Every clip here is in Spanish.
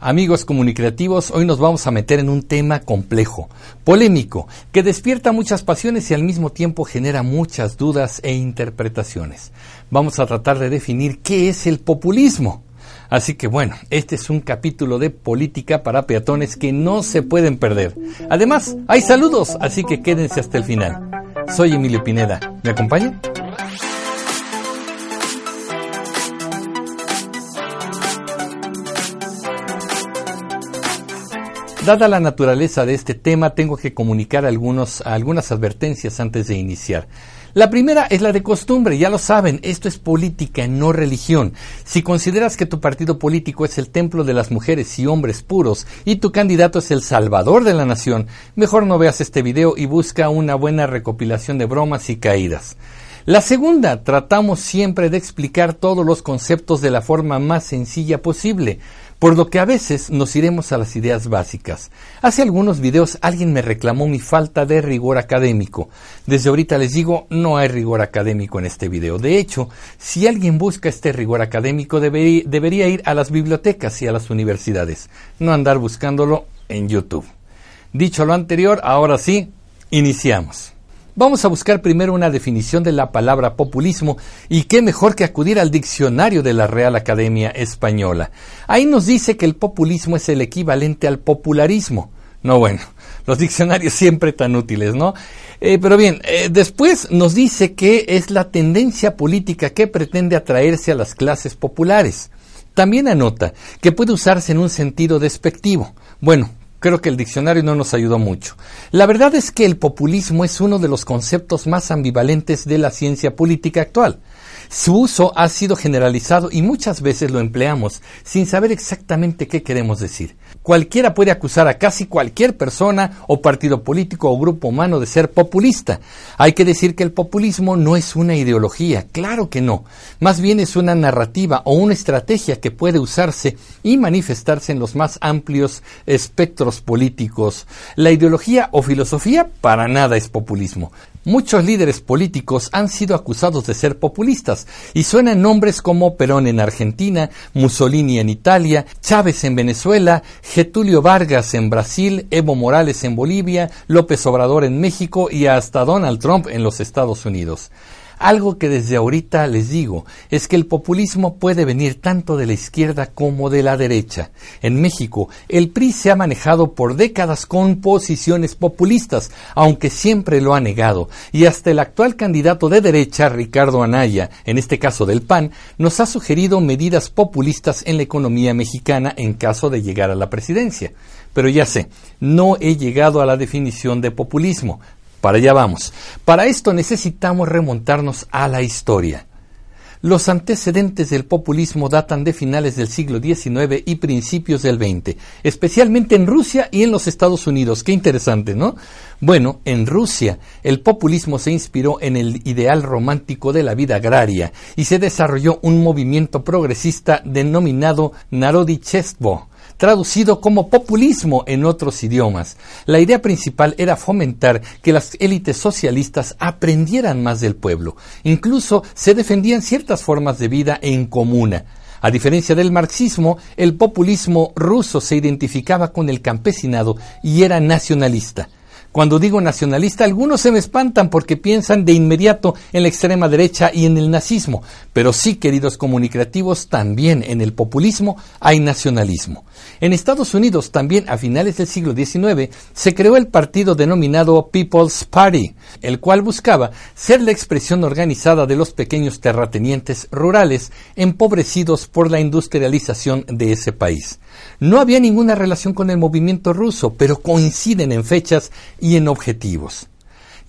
Amigos comunicativos, hoy nos vamos a meter en un tema complejo, polémico, que despierta muchas pasiones y al mismo tiempo genera muchas dudas e interpretaciones. Vamos a tratar de definir qué es el populismo. Así que bueno, este es un capítulo de política para peatones que no se pueden perder. Además, hay saludos, así que quédense hasta el final. Soy Emilio Pineda. ¿Me acompaña? Dada la naturaleza de este tema, tengo que comunicar algunos, algunas advertencias antes de iniciar. La primera es la de costumbre, ya lo saben, esto es política, no religión. Si consideras que tu partido político es el templo de las mujeres y hombres puros y tu candidato es el salvador de la nación, mejor no veas este video y busca una buena recopilación de bromas y caídas. La segunda, tratamos siempre de explicar todos los conceptos de la forma más sencilla posible por lo que a veces nos iremos a las ideas básicas. Hace algunos videos alguien me reclamó mi falta de rigor académico. Desde ahorita les digo, no hay rigor académico en este video. De hecho, si alguien busca este rigor académico debería, debería ir a las bibliotecas y a las universidades, no andar buscándolo en YouTube. Dicho lo anterior, ahora sí, iniciamos. Vamos a buscar primero una definición de la palabra populismo y qué mejor que acudir al diccionario de la Real Academia Española. Ahí nos dice que el populismo es el equivalente al popularismo. No, bueno, los diccionarios siempre tan útiles, ¿no? Eh, pero bien, eh, después nos dice que es la tendencia política que pretende atraerse a las clases populares. También anota que puede usarse en un sentido despectivo. Bueno, Creo que el diccionario no nos ayudó mucho. La verdad es que el populismo es uno de los conceptos más ambivalentes de la ciencia política actual. Su uso ha sido generalizado y muchas veces lo empleamos sin saber exactamente qué queremos decir. Cualquiera puede acusar a casi cualquier persona o partido político o grupo humano de ser populista. Hay que decir que el populismo no es una ideología, claro que no. Más bien es una narrativa o una estrategia que puede usarse y manifestarse en los más amplios espectros políticos. La ideología o filosofía para nada es populismo. Muchos líderes políticos han sido acusados de ser populistas y suenan nombres como Perón en Argentina, Mussolini en Italia, Chávez en Venezuela, Getulio Vargas en Brasil, Evo Morales en Bolivia, López Obrador en México y hasta Donald Trump en los Estados Unidos. Algo que desde ahorita les digo es que el populismo puede venir tanto de la izquierda como de la derecha. En México, el PRI se ha manejado por décadas con posiciones populistas, aunque siempre lo ha negado, y hasta el actual candidato de derecha, Ricardo Anaya, en este caso del PAN, nos ha sugerido medidas populistas en la economía mexicana en caso de llegar a la presidencia. Pero ya sé, no he llegado a la definición de populismo. Para allá vamos. Para esto necesitamos remontarnos a la historia. Los antecedentes del populismo datan de finales del siglo XIX y principios del XX, especialmente en Rusia y en los Estados Unidos. Qué interesante, ¿no? Bueno, en Rusia el populismo se inspiró en el ideal romántico de la vida agraria y se desarrolló un movimiento progresista denominado Narodichestvo traducido como populismo en otros idiomas. La idea principal era fomentar que las élites socialistas aprendieran más del pueblo. Incluso se defendían ciertas formas de vida en comuna. A diferencia del marxismo, el populismo ruso se identificaba con el campesinado y era nacionalista. Cuando digo nacionalista, algunos se me espantan porque piensan de inmediato en la extrema derecha y en el nazismo, pero sí, queridos comunicativos, también en el populismo hay nacionalismo. En Estados Unidos, también a finales del siglo XIX, se creó el partido denominado People's Party, el cual buscaba ser la expresión organizada de los pequeños terratenientes rurales empobrecidos por la industrialización de ese país. No había ninguna relación con el movimiento ruso, pero coinciden en fechas y en objetivos.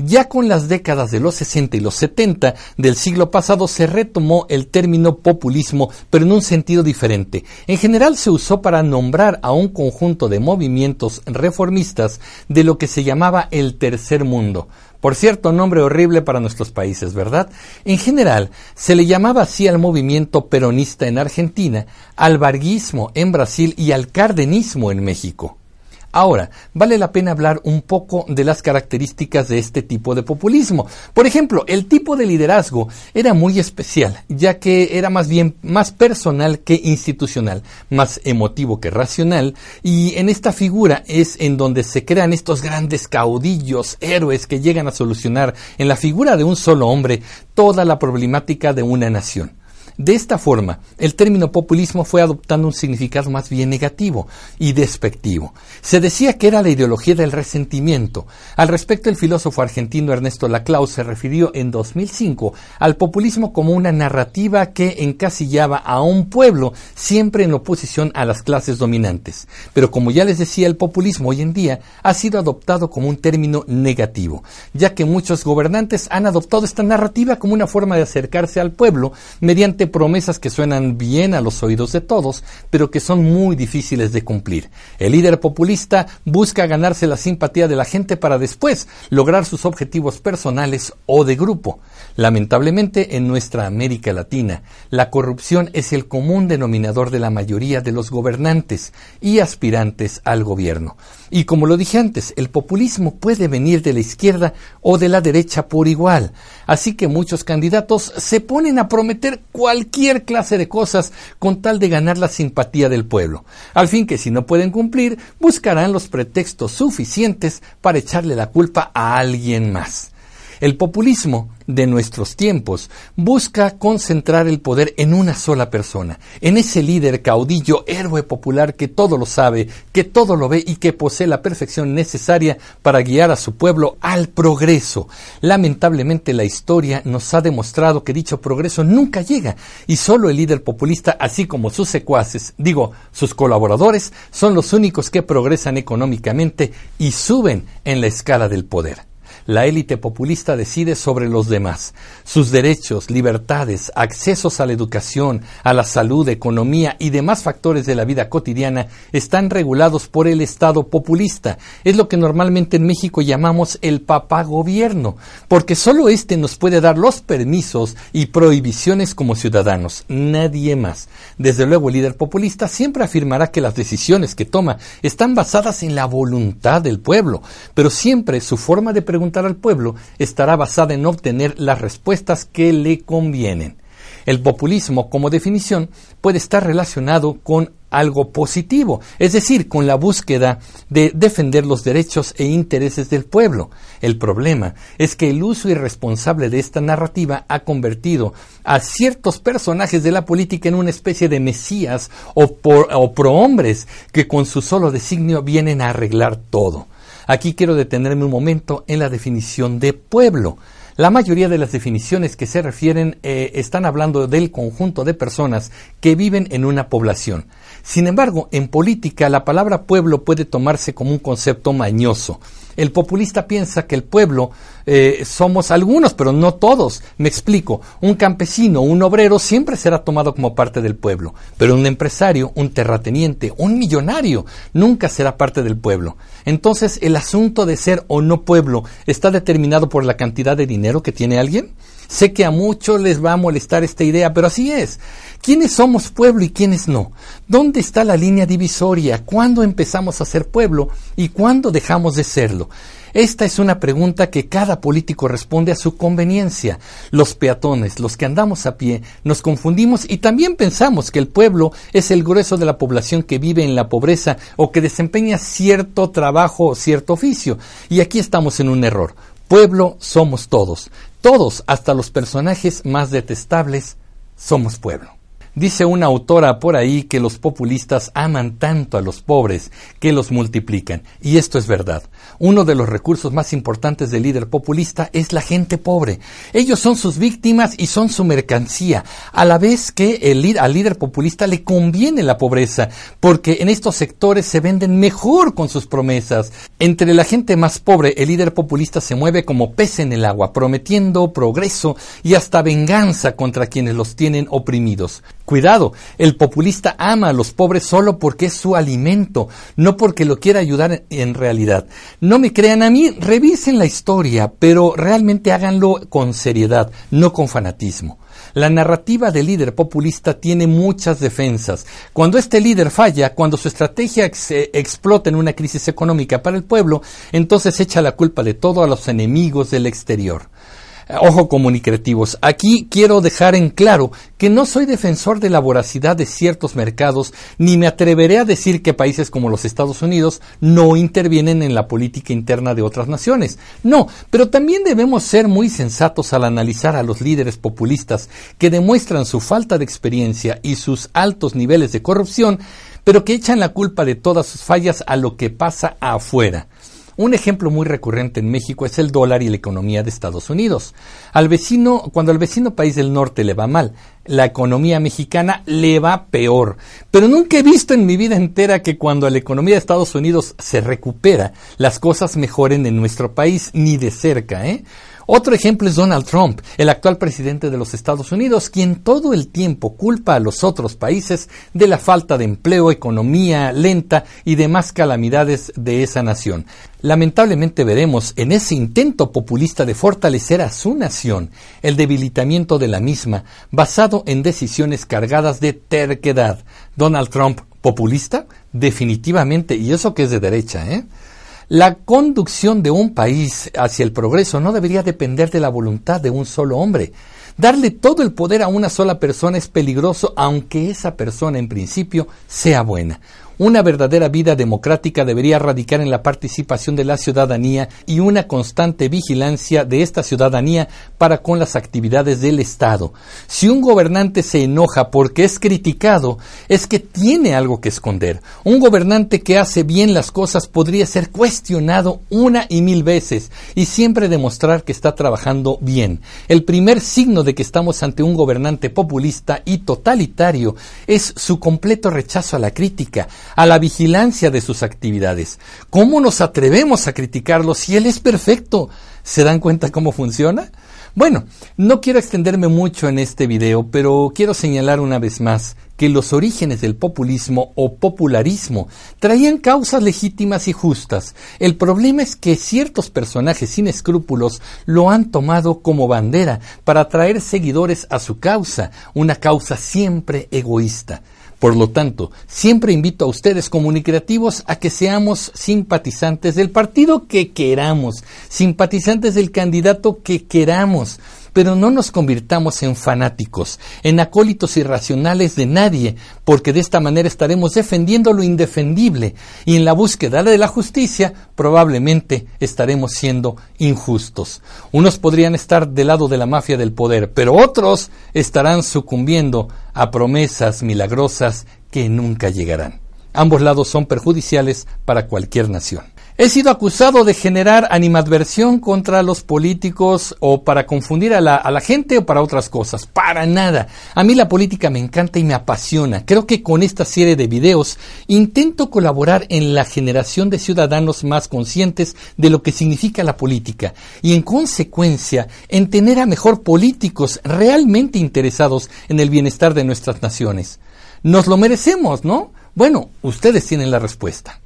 Ya con las décadas de los 60 y los 70 del siglo pasado se retomó el término populismo, pero en un sentido diferente. En general se usó para nombrar a un conjunto de movimientos reformistas de lo que se llamaba el tercer mundo. Por cierto, nombre horrible para nuestros países, ¿verdad? En general, se le llamaba así al movimiento peronista en Argentina, al varguismo en Brasil y al cardenismo en México. Ahora, vale la pena hablar un poco de las características de este tipo de populismo. Por ejemplo, el tipo de liderazgo era muy especial, ya que era más bien más personal que institucional, más emotivo que racional, y en esta figura es en donde se crean estos grandes caudillos, héroes que llegan a solucionar en la figura de un solo hombre toda la problemática de una nación. De esta forma, el término populismo fue adoptando un significado más bien negativo y despectivo. Se decía que era la ideología del resentimiento. Al respecto, el filósofo argentino Ernesto Laclau se refirió en 2005 al populismo como una narrativa que encasillaba a un pueblo siempre en oposición a las clases dominantes. Pero como ya les decía, el populismo hoy en día ha sido adoptado como un término negativo, ya que muchos gobernantes han adoptado esta narrativa como una forma de acercarse al pueblo mediante promesas que suenan bien a los oídos de todos, pero que son muy difíciles de cumplir. El líder populista busca ganarse la simpatía de la gente para después lograr sus objetivos personales o de grupo. Lamentablemente, en nuestra América Latina, la corrupción es el común denominador de la mayoría de los gobernantes y aspirantes al gobierno. Y como lo dije antes, el populismo puede venir de la izquierda o de la derecha por igual. Así que muchos candidatos se ponen a prometer cualquier clase de cosas con tal de ganar la simpatía del pueblo. Al fin que si no pueden cumplir, buscarán los pretextos suficientes para echarle la culpa a alguien más. El populismo de nuestros tiempos busca concentrar el poder en una sola persona, en ese líder caudillo, héroe popular que todo lo sabe, que todo lo ve y que posee la perfección necesaria para guiar a su pueblo al progreso. Lamentablemente la historia nos ha demostrado que dicho progreso nunca llega y solo el líder populista, así como sus secuaces, digo, sus colaboradores, son los únicos que progresan económicamente y suben en la escala del poder la élite populista decide sobre los demás. Sus derechos, libertades, accesos a la educación, a la salud, economía y demás factores de la vida cotidiana están regulados por el Estado populista. Es lo que normalmente en México llamamos el papá gobierno, porque solo éste nos puede dar los permisos y prohibiciones como ciudadanos, nadie más. Desde luego el líder populista siempre afirmará que las decisiones que toma están basadas en la voluntad del pueblo, pero siempre su forma de preguntar al pueblo estará basada en obtener las respuestas que le convienen. El populismo, como definición, puede estar relacionado con algo positivo, es decir, con la búsqueda de defender los derechos e intereses del pueblo. El problema es que el uso irresponsable de esta narrativa ha convertido a ciertos personajes de la política en una especie de mesías o, o prohombres que con su solo designio vienen a arreglar todo. Aquí quiero detenerme un momento en la definición de pueblo. La mayoría de las definiciones que se refieren eh, están hablando del conjunto de personas que viven en una población. Sin embargo, en política la palabra pueblo puede tomarse como un concepto mañoso. El populista piensa que el pueblo eh, somos algunos, pero no todos. Me explico. Un campesino, un obrero siempre será tomado como parte del pueblo, pero un empresario, un terrateniente, un millonario nunca será parte del pueblo. Entonces, el asunto de ser o no pueblo está determinado por la cantidad de dinero que tiene alguien. Sé que a muchos les va a molestar esta idea, pero así es. ¿Quiénes somos pueblo y quiénes no? ¿Dónde está la línea divisoria? ¿Cuándo empezamos a ser pueblo y cuándo dejamos de serlo? Esta es una pregunta que cada político responde a su conveniencia. Los peatones, los que andamos a pie, nos confundimos y también pensamos que el pueblo es el grueso de la población que vive en la pobreza o que desempeña cierto trabajo o cierto oficio. Y aquí estamos en un error. Pueblo somos todos. Todos, hasta los personajes más detestables, somos pueblo. Dice una autora por ahí que los populistas aman tanto a los pobres que los multiplican. Y esto es verdad. Uno de los recursos más importantes del líder populista es la gente pobre. Ellos son sus víctimas y son su mercancía, a la vez que el, al líder populista le conviene la pobreza, porque en estos sectores se venden mejor con sus promesas. Entre la gente más pobre, el líder populista se mueve como pez en el agua, prometiendo progreso y hasta venganza contra quienes los tienen oprimidos. Cuidado, el populista ama a los pobres solo porque es su alimento, no porque lo quiera ayudar en realidad. No me crean a mí, revisen la historia, pero realmente háganlo con seriedad, no con fanatismo. La narrativa del líder populista tiene muchas defensas. Cuando este líder falla, cuando su estrategia eh, explota en una crisis económica para el pueblo, entonces echa la culpa de todo a los enemigos del exterior. Ojo comunicativos, aquí quiero dejar en claro que no soy defensor de la voracidad de ciertos mercados, ni me atreveré a decir que países como los Estados Unidos no intervienen en la política interna de otras naciones. No, pero también debemos ser muy sensatos al analizar a los líderes populistas que demuestran su falta de experiencia y sus altos niveles de corrupción, pero que echan la culpa de todas sus fallas a lo que pasa afuera. Un ejemplo muy recurrente en México es el dólar y la economía de Estados Unidos. Al vecino, cuando al vecino país del norte le va mal, la economía mexicana le va peor. Pero nunca he visto en mi vida entera que cuando la economía de Estados Unidos se recupera, las cosas mejoren en nuestro país, ni de cerca, ¿eh? Otro ejemplo es Donald Trump, el actual presidente de los Estados Unidos, quien todo el tiempo culpa a los otros países de la falta de empleo, economía lenta y demás calamidades de esa nación. Lamentablemente veremos en ese intento populista de fortalecer a su nación el debilitamiento de la misma basado en decisiones cargadas de terquedad. Donald Trump, populista, definitivamente, y eso que es de derecha, ¿eh? La conducción de un país hacia el progreso no debería depender de la voluntad de un solo hombre. Darle todo el poder a una sola persona es peligroso, aunque esa persona en principio sea buena. Una verdadera vida democrática debería radicar en la participación de la ciudadanía y una constante vigilancia de esta ciudadanía para con las actividades del Estado. Si un gobernante se enoja porque es criticado, es que tiene algo que esconder. Un gobernante que hace bien las cosas podría ser cuestionado una y mil veces y siempre demostrar que está trabajando bien. El primer signo de que estamos ante un gobernante populista y totalitario es su completo rechazo a la crítica, a la vigilancia de sus actividades. ¿Cómo nos atrevemos a criticarlo si él es perfecto? ¿Se dan cuenta cómo funciona? Bueno, no quiero extenderme mucho en este video, pero quiero señalar una vez más que los orígenes del populismo o popularismo traían causas legítimas y justas. El problema es que ciertos personajes sin escrúpulos lo han tomado como bandera para atraer seguidores a su causa, una causa siempre egoísta. Por lo tanto, siempre invito a ustedes comunicativos a que seamos simpatizantes del partido que queramos, simpatizantes del candidato que queramos, pero no nos convirtamos en fanáticos, en acólitos irracionales de nadie, porque de esta manera estaremos defendiendo lo indefendible y en la búsqueda de la justicia probablemente estaremos siendo injustos. Unos podrían estar del lado de la mafia del poder, pero otros estarán sucumbiendo a promesas milagrosas que nunca llegarán. Ambos lados son perjudiciales para cualquier nación. He sido acusado de generar animadversión contra los políticos o para confundir a la, a la, gente o para otras cosas. Para nada. A mí la política me encanta y me apasiona. Creo que con esta serie de videos intento colaborar en la generación de ciudadanos más conscientes de lo que significa la política y en consecuencia en tener a mejor políticos realmente interesados en el bienestar de nuestras naciones. Nos lo merecemos, ¿no? Bueno, ustedes tienen la respuesta.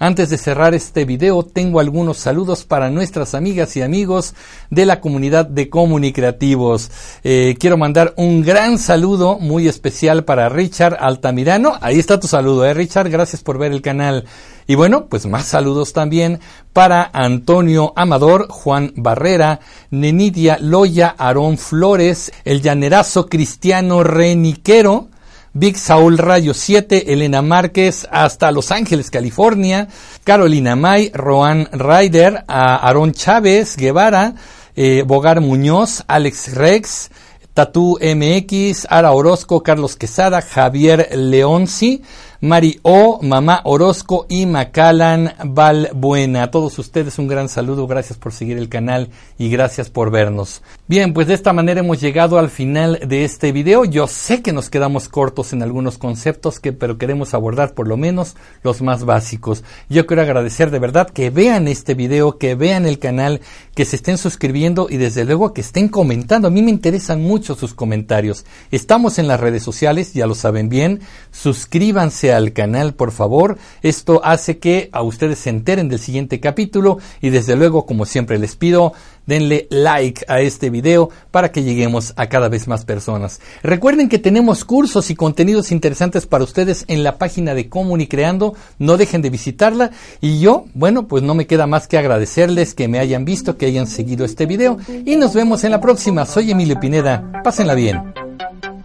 Antes de cerrar este video, tengo algunos saludos para nuestras amigas y amigos de la comunidad de comunicativos. Eh, quiero mandar un gran saludo muy especial para Richard Altamirano. Ahí está tu saludo, ¿eh, Richard? Gracias por ver el canal. Y bueno, pues más saludos también para Antonio Amador, Juan Barrera, Nenidia Loya, Aarón Flores, el llanerazo cristiano Reniquero, Big Saúl Rayo 7, Elena Márquez, hasta Los Ángeles, California, Carolina May, Roan Ryder, Aarón Chávez, Guevara, eh, Bogar Muñoz, Alex Rex, Tatú MX, Ara Orozco, Carlos Quesada, Javier Leonci, Mari O, Mamá Orozco y Macalan Valbuena. A todos ustedes un gran saludo, gracias por seguir el canal y gracias por vernos. Bien, pues de esta manera hemos llegado al final de este video. Yo sé que nos quedamos cortos en algunos conceptos, que, pero queremos abordar por lo menos los más básicos. Yo quiero agradecer de verdad que vean este video, que vean el canal, que se estén suscribiendo y desde luego que estén comentando. A mí me interesan mucho sus comentarios. Estamos en las redes sociales, ya lo saben bien. Suscríbanse al canal, por favor. Esto hace que a ustedes se enteren del siguiente capítulo y desde luego, como siempre les pido, denle like a este video para que lleguemos a cada vez más personas. Recuerden que tenemos cursos y contenidos interesantes para ustedes en la página de Comunicreando, no dejen de visitarla y yo, bueno, pues no me queda más que agradecerles que me hayan visto, que hayan seguido este video y nos vemos en la próxima. Soy Emilio Pineda, pásenla bien.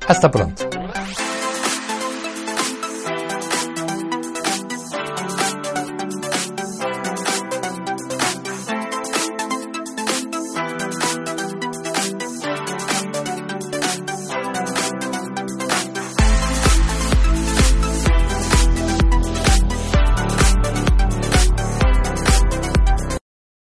Hasta pronto.